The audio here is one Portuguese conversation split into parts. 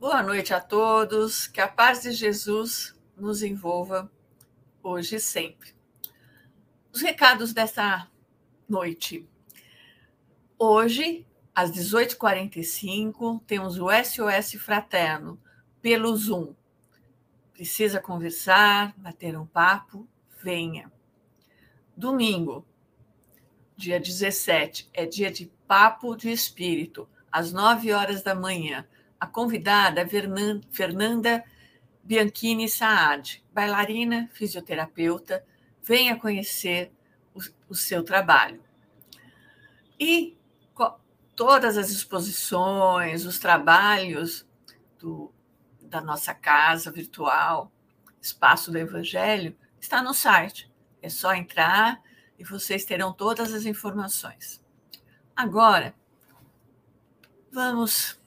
Boa noite a todos, que a paz de Jesus nos envolva hoje e sempre. Os recados desta noite. Hoje, às 18h45, temos o SOS Fraterno pelo Zoom. Precisa conversar, bater um papo? Venha. Domingo, dia 17, é dia de Papo de Espírito, às 9 horas da manhã. A convidada é Fernanda Bianchini Saad, bailarina, fisioterapeuta. Venha conhecer o, o seu trabalho. E todas as exposições, os trabalhos do, da nossa casa virtual, Espaço do Evangelho, está no site. É só entrar e vocês terão todas as informações. Agora, vamos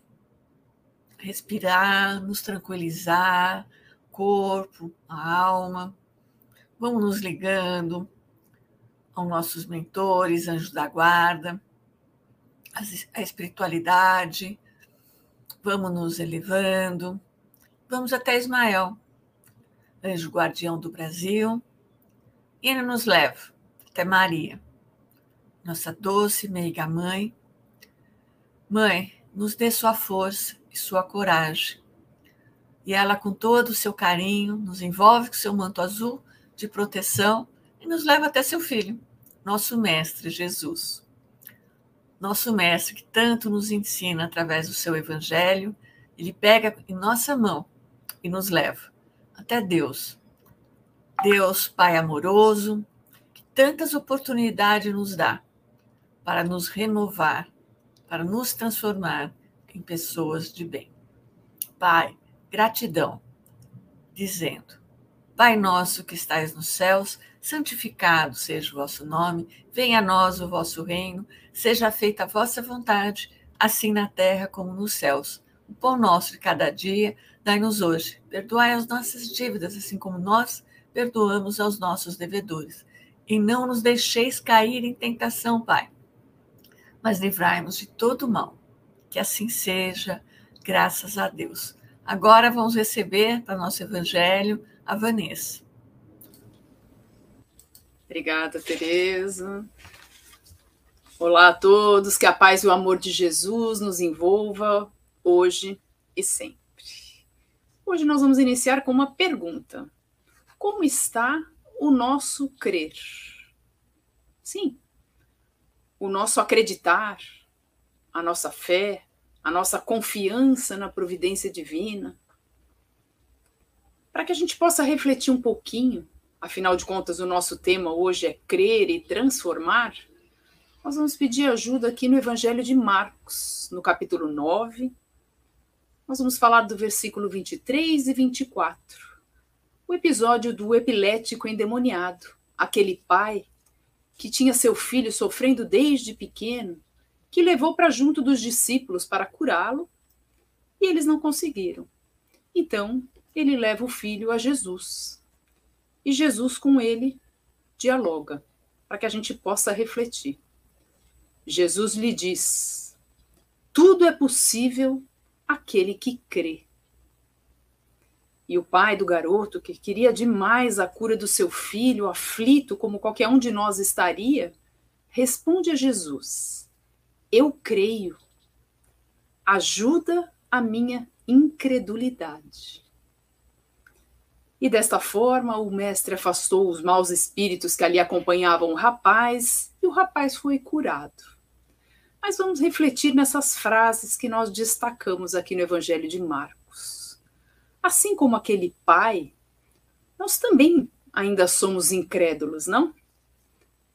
respirar, nos tranquilizar, corpo, a alma. Vamos nos ligando aos nossos mentores, anjos da guarda, a espiritualidade. Vamos nos elevando. Vamos até Ismael, anjo guardião do Brasil, e ele nos leva até Maria, nossa doce meiga mãe. Mãe, nos dê sua força e sua coragem. E ela, com todo o seu carinho, nos envolve com seu manto azul de proteção e nos leva até seu filho, nosso Mestre Jesus. Nosso Mestre, que tanto nos ensina através do seu Evangelho, ele pega em nossa mão e nos leva até Deus. Deus, Pai amoroso, que tantas oportunidades nos dá para nos renovar, para nos transformar em pessoas de bem. Pai, gratidão, dizendo: Pai nosso que estais nos céus, santificado seja o vosso nome, venha a nós o vosso reino, seja feita a vossa vontade, assim na terra como nos céus. O pão nosso de cada dia, dai-nos hoje. Perdoai as nossas dívidas, assim como nós perdoamos aos nossos devedores. E não nos deixeis cair em tentação, Pai, mas livrai-nos de todo mal que assim seja, graças a Deus. Agora vamos receber para nosso evangelho a Vanessa. Obrigada, Tereza. Olá a todos, que a paz e o amor de Jesus nos envolva hoje e sempre. Hoje nós vamos iniciar com uma pergunta: Como está o nosso crer? Sim, o nosso acreditar, a nossa fé, a nossa confiança na providência divina, para que a gente possa refletir um pouquinho, afinal de contas, o nosso tema hoje é crer e transformar. Nós vamos pedir ajuda aqui no Evangelho de Marcos, no capítulo 9. Nós vamos falar do versículo 23 e 24. O episódio do epilético endemoniado, aquele pai que tinha seu filho sofrendo desde pequeno que levou para junto dos discípulos para curá-lo, e eles não conseguiram. Então, ele leva o filho a Jesus. E Jesus com ele dialoga, para que a gente possa refletir. Jesus lhe diz: Tudo é possível aquele que crê. E o pai do garoto, que queria demais a cura do seu filho, aflito como qualquer um de nós estaria, responde a Jesus: eu creio. Ajuda a minha incredulidade. E desta forma o mestre afastou os maus espíritos que ali acompanhavam o rapaz, e o rapaz foi curado. Mas vamos refletir nessas frases que nós destacamos aqui no Evangelho de Marcos. Assim como aquele pai, nós também ainda somos incrédulos, não?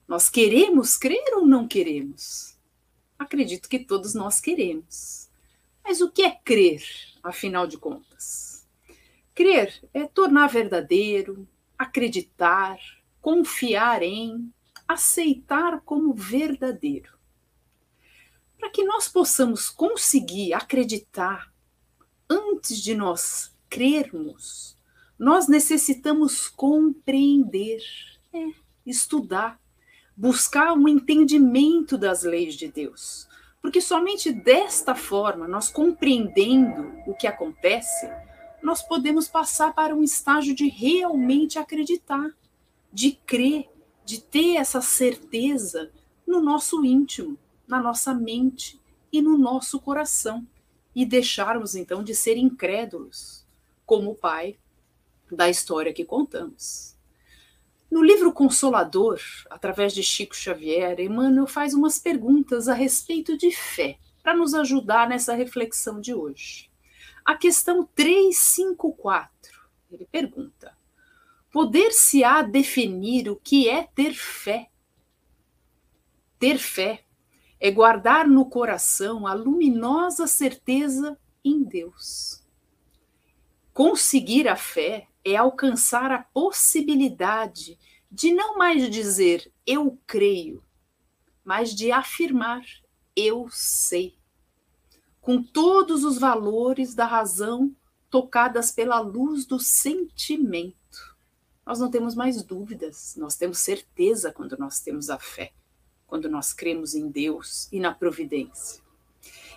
Nós queremos crer ou não queremos? Acredito que todos nós queremos. Mas o que é crer, afinal de contas? Crer é tornar verdadeiro, acreditar, confiar em, aceitar como verdadeiro. Para que nós possamos conseguir acreditar antes de nós crermos, nós necessitamos compreender, é, estudar, buscar um entendimento das leis de Deus. Porque somente desta forma, nós compreendendo o que acontece, nós podemos passar para um estágio de realmente acreditar, de crer, de ter essa certeza no nosso íntimo, na nossa mente e no nosso coração, e deixarmos então de ser incrédulos, como o pai da história que contamos. No livro Consolador, através de Chico Xavier, Emmanuel faz umas perguntas a respeito de fé, para nos ajudar nessa reflexão de hoje. A questão 354, ele pergunta: Poder-se-á definir o que é ter fé? Ter fé é guardar no coração a luminosa certeza em Deus. Conseguir a fé é alcançar a possibilidade de não mais dizer eu creio, mas de afirmar eu sei. Com todos os valores da razão tocadas pela luz do sentimento. Nós não temos mais dúvidas, nós temos certeza quando nós temos a fé, quando nós cremos em Deus e na providência.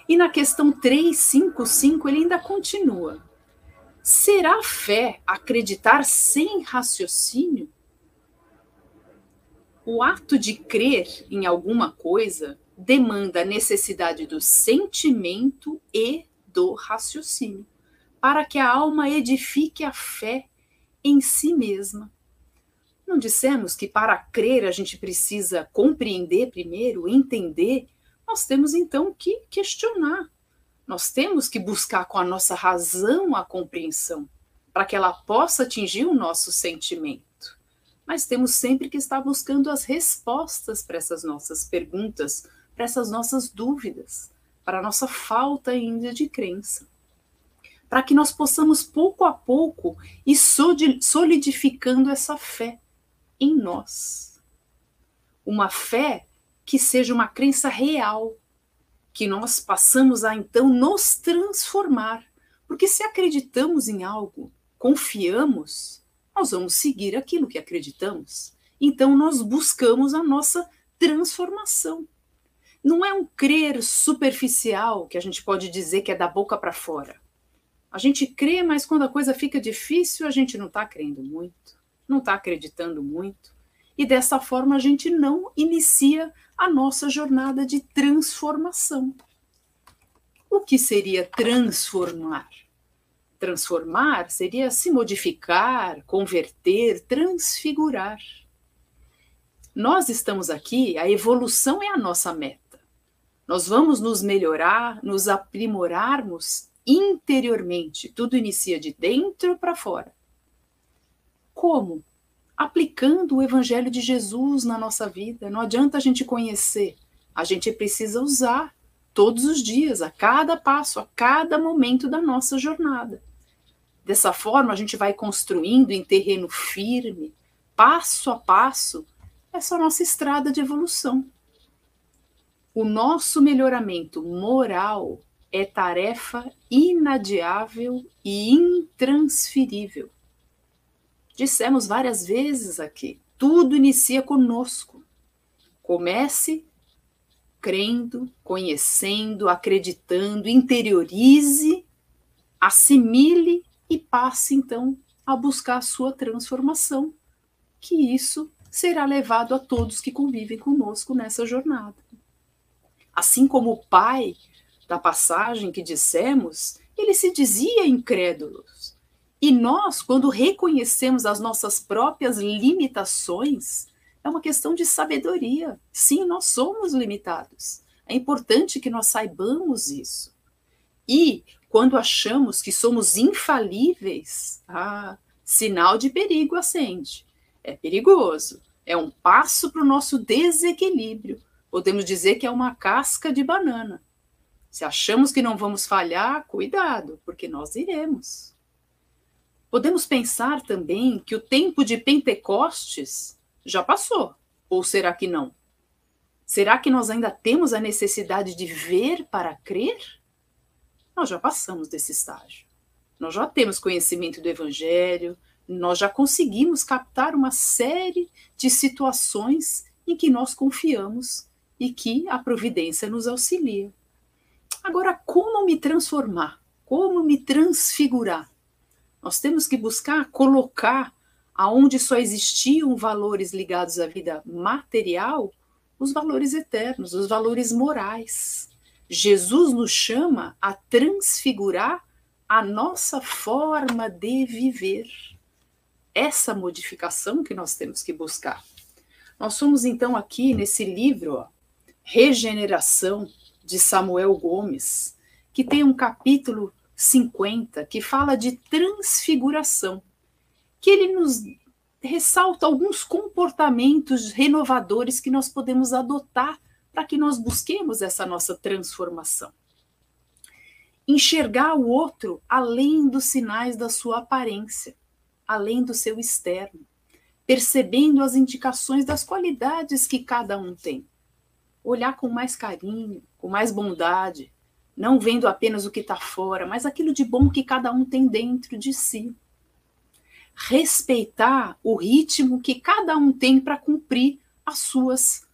E na questão 355 ele ainda continua. Será fé acreditar sem raciocínio? O ato de crer em alguma coisa demanda a necessidade do sentimento e do raciocínio, para que a alma edifique a fé em si mesma. Não dissemos que para crer a gente precisa compreender primeiro, entender? Nós temos então que questionar nós temos que buscar com a nossa razão a compreensão, para que ela possa atingir o nosso sentimento. Mas temos sempre que estar buscando as respostas para essas nossas perguntas, para essas nossas dúvidas, para a nossa falta ainda de crença. Para que nós possamos, pouco a pouco, ir solidificando essa fé em nós. Uma fé que seja uma crença real, que nós passamos a então nos transformar. Porque se acreditamos em algo, confiamos, nós vamos seguir aquilo que acreditamos. Então nós buscamos a nossa transformação. Não é um crer superficial que a gente pode dizer que é da boca para fora. A gente crê, mas quando a coisa fica difícil, a gente não está crendo muito, não está acreditando muito. E dessa forma a gente não inicia a nossa jornada de transformação. O que seria transformar? Transformar seria se modificar, converter, transfigurar. Nós estamos aqui, a evolução é a nossa meta. Nós vamos nos melhorar, nos aprimorarmos interiormente. Tudo inicia de dentro para fora. Como? Aplicando o Evangelho de Jesus na nossa vida. Não adianta a gente conhecer, a gente precisa usar todos os dias, a cada passo, a cada momento da nossa jornada. Dessa forma, a gente vai construindo em terreno firme, passo a passo, essa nossa estrada de evolução. O nosso melhoramento moral é tarefa inadiável e intransferível. Dissemos várias vezes aqui, tudo inicia conosco. Comece crendo, conhecendo, acreditando, interiorize, assimile e passe então a buscar a sua transformação, que isso será levado a todos que convivem conosco nessa jornada. Assim como o pai da passagem que dissemos, ele se dizia incrédulo, e nós, quando reconhecemos as nossas próprias limitações, é uma questão de sabedoria. Sim, nós somos limitados. É importante que nós saibamos isso. E quando achamos que somos infalíveis, ah, sinal de perigo acende. É perigoso. É um passo para o nosso desequilíbrio. Podemos dizer que é uma casca de banana. Se achamos que não vamos falhar, cuidado, porque nós iremos. Podemos pensar também que o tempo de Pentecostes já passou, ou será que não? Será que nós ainda temos a necessidade de ver para crer? Nós já passamos desse estágio. Nós já temos conhecimento do Evangelho, nós já conseguimos captar uma série de situações em que nós confiamos e que a providência nos auxilia. Agora, como me transformar? Como me transfigurar? Nós temos que buscar colocar aonde só existiam valores ligados à vida material, os valores eternos, os valores morais. Jesus nos chama a transfigurar a nossa forma de viver. Essa modificação que nós temos que buscar. Nós somos então aqui nesse livro, ó, Regeneração, de Samuel Gomes, que tem um capítulo 50 que fala de transfiguração, que ele nos ressalta alguns comportamentos renovadores que nós podemos adotar para que nós busquemos essa nossa transformação. Enxergar o outro além dos sinais da sua aparência, além do seu externo, percebendo as indicações das qualidades que cada um tem olhar com mais carinho, com mais bondade, não vendo apenas o que está fora, mas aquilo de bom que cada um tem dentro de si. Respeitar o ritmo que cada um tem para cumprir as suas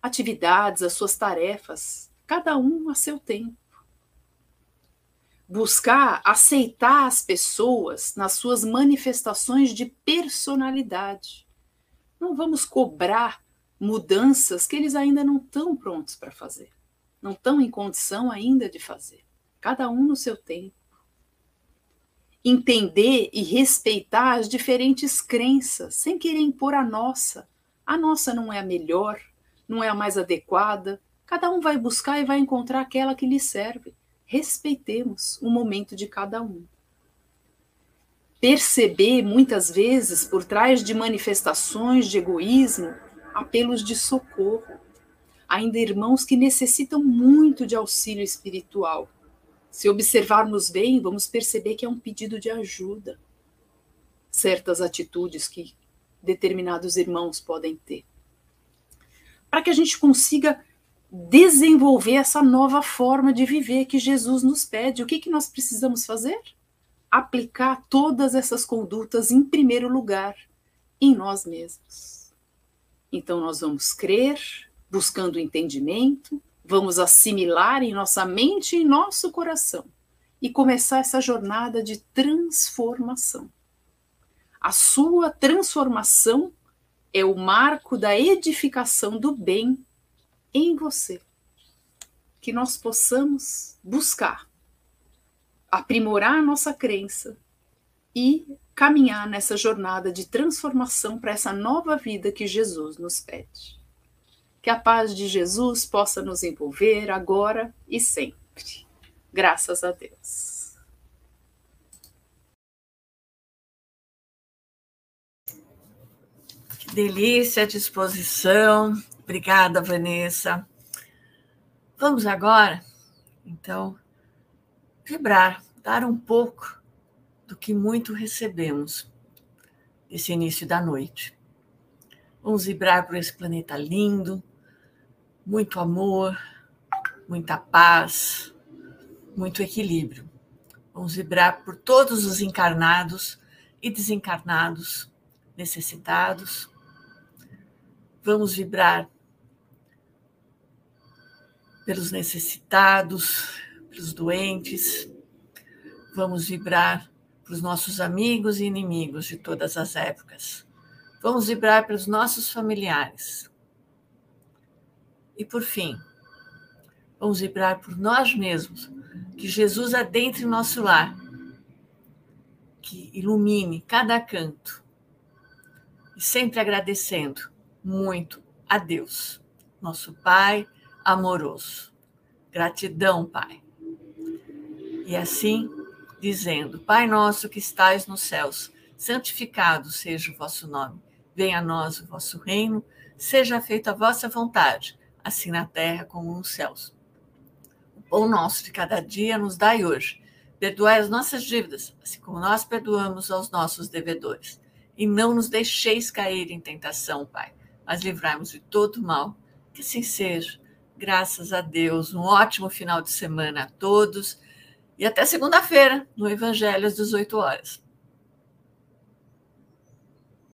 atividades, as suas tarefas, cada um a seu tempo. Buscar aceitar as pessoas nas suas manifestações de personalidade. Não vamos cobrar mudanças que eles ainda não estão prontos para fazer, não estão em condição ainda de fazer, cada um no seu tempo. Entender e respeitar as diferentes crenças, sem querer impor a nossa. A nossa não é a melhor, não é a mais adequada. Cada um vai buscar e vai encontrar aquela que lhe serve. Respeitemos o momento de cada um perceber muitas vezes por trás de manifestações de egoísmo apelos de socorro. Ainda irmãos que necessitam muito de auxílio espiritual. Se observarmos bem, vamos perceber que é um pedido de ajuda. Certas atitudes que determinados irmãos podem ter. Para que a gente consiga desenvolver essa nova forma de viver que Jesus nos pede, o que, que nós precisamos fazer? Aplicar todas essas condutas, em primeiro lugar, em nós mesmos. Então, nós vamos crer, buscando entendimento, vamos assimilar em nossa mente e nosso coração e começar essa jornada de transformação. A sua transformação é o marco da edificação do bem em você. Que nós possamos buscar aprimorar a nossa crença e caminhar nessa jornada de transformação para essa nova vida que Jesus nos pede. Que a paz de Jesus possa nos envolver agora e sempre. Graças a Deus. Que delícia a disposição. Obrigada, Vanessa. Vamos agora, então, vibrar, dar um pouco do que muito recebemos esse início da noite. Vamos vibrar por esse planeta lindo, muito amor, muita paz, muito equilíbrio. Vamos vibrar por todos os encarnados e desencarnados, necessitados. Vamos vibrar pelos necessitados, pelos doentes. Vamos vibrar para os nossos amigos e inimigos de todas as épocas. Vamos vibrar para os nossos familiares. E por fim, vamos vibrar por nós mesmos, que Jesus adentre em nosso lar, que ilumine cada canto, e sempre agradecendo muito a Deus, nosso Pai amoroso. Gratidão, Pai. E assim dizendo: Pai nosso que estais nos céus, santificado seja o vosso nome. Venha a nós o vosso reino, seja feita a vossa vontade, assim na terra como nos céus. O pão nosso de cada dia nos dai hoje. Perdoai as nossas dívidas, assim como nós perdoamos aos nossos devedores. E não nos deixeis cair em tentação, Pai, mas livrai-nos de todo mal. Que assim seja. Graças a Deus. Um ótimo final de semana a todos e até segunda-feira, no Evangelho às 18 horas.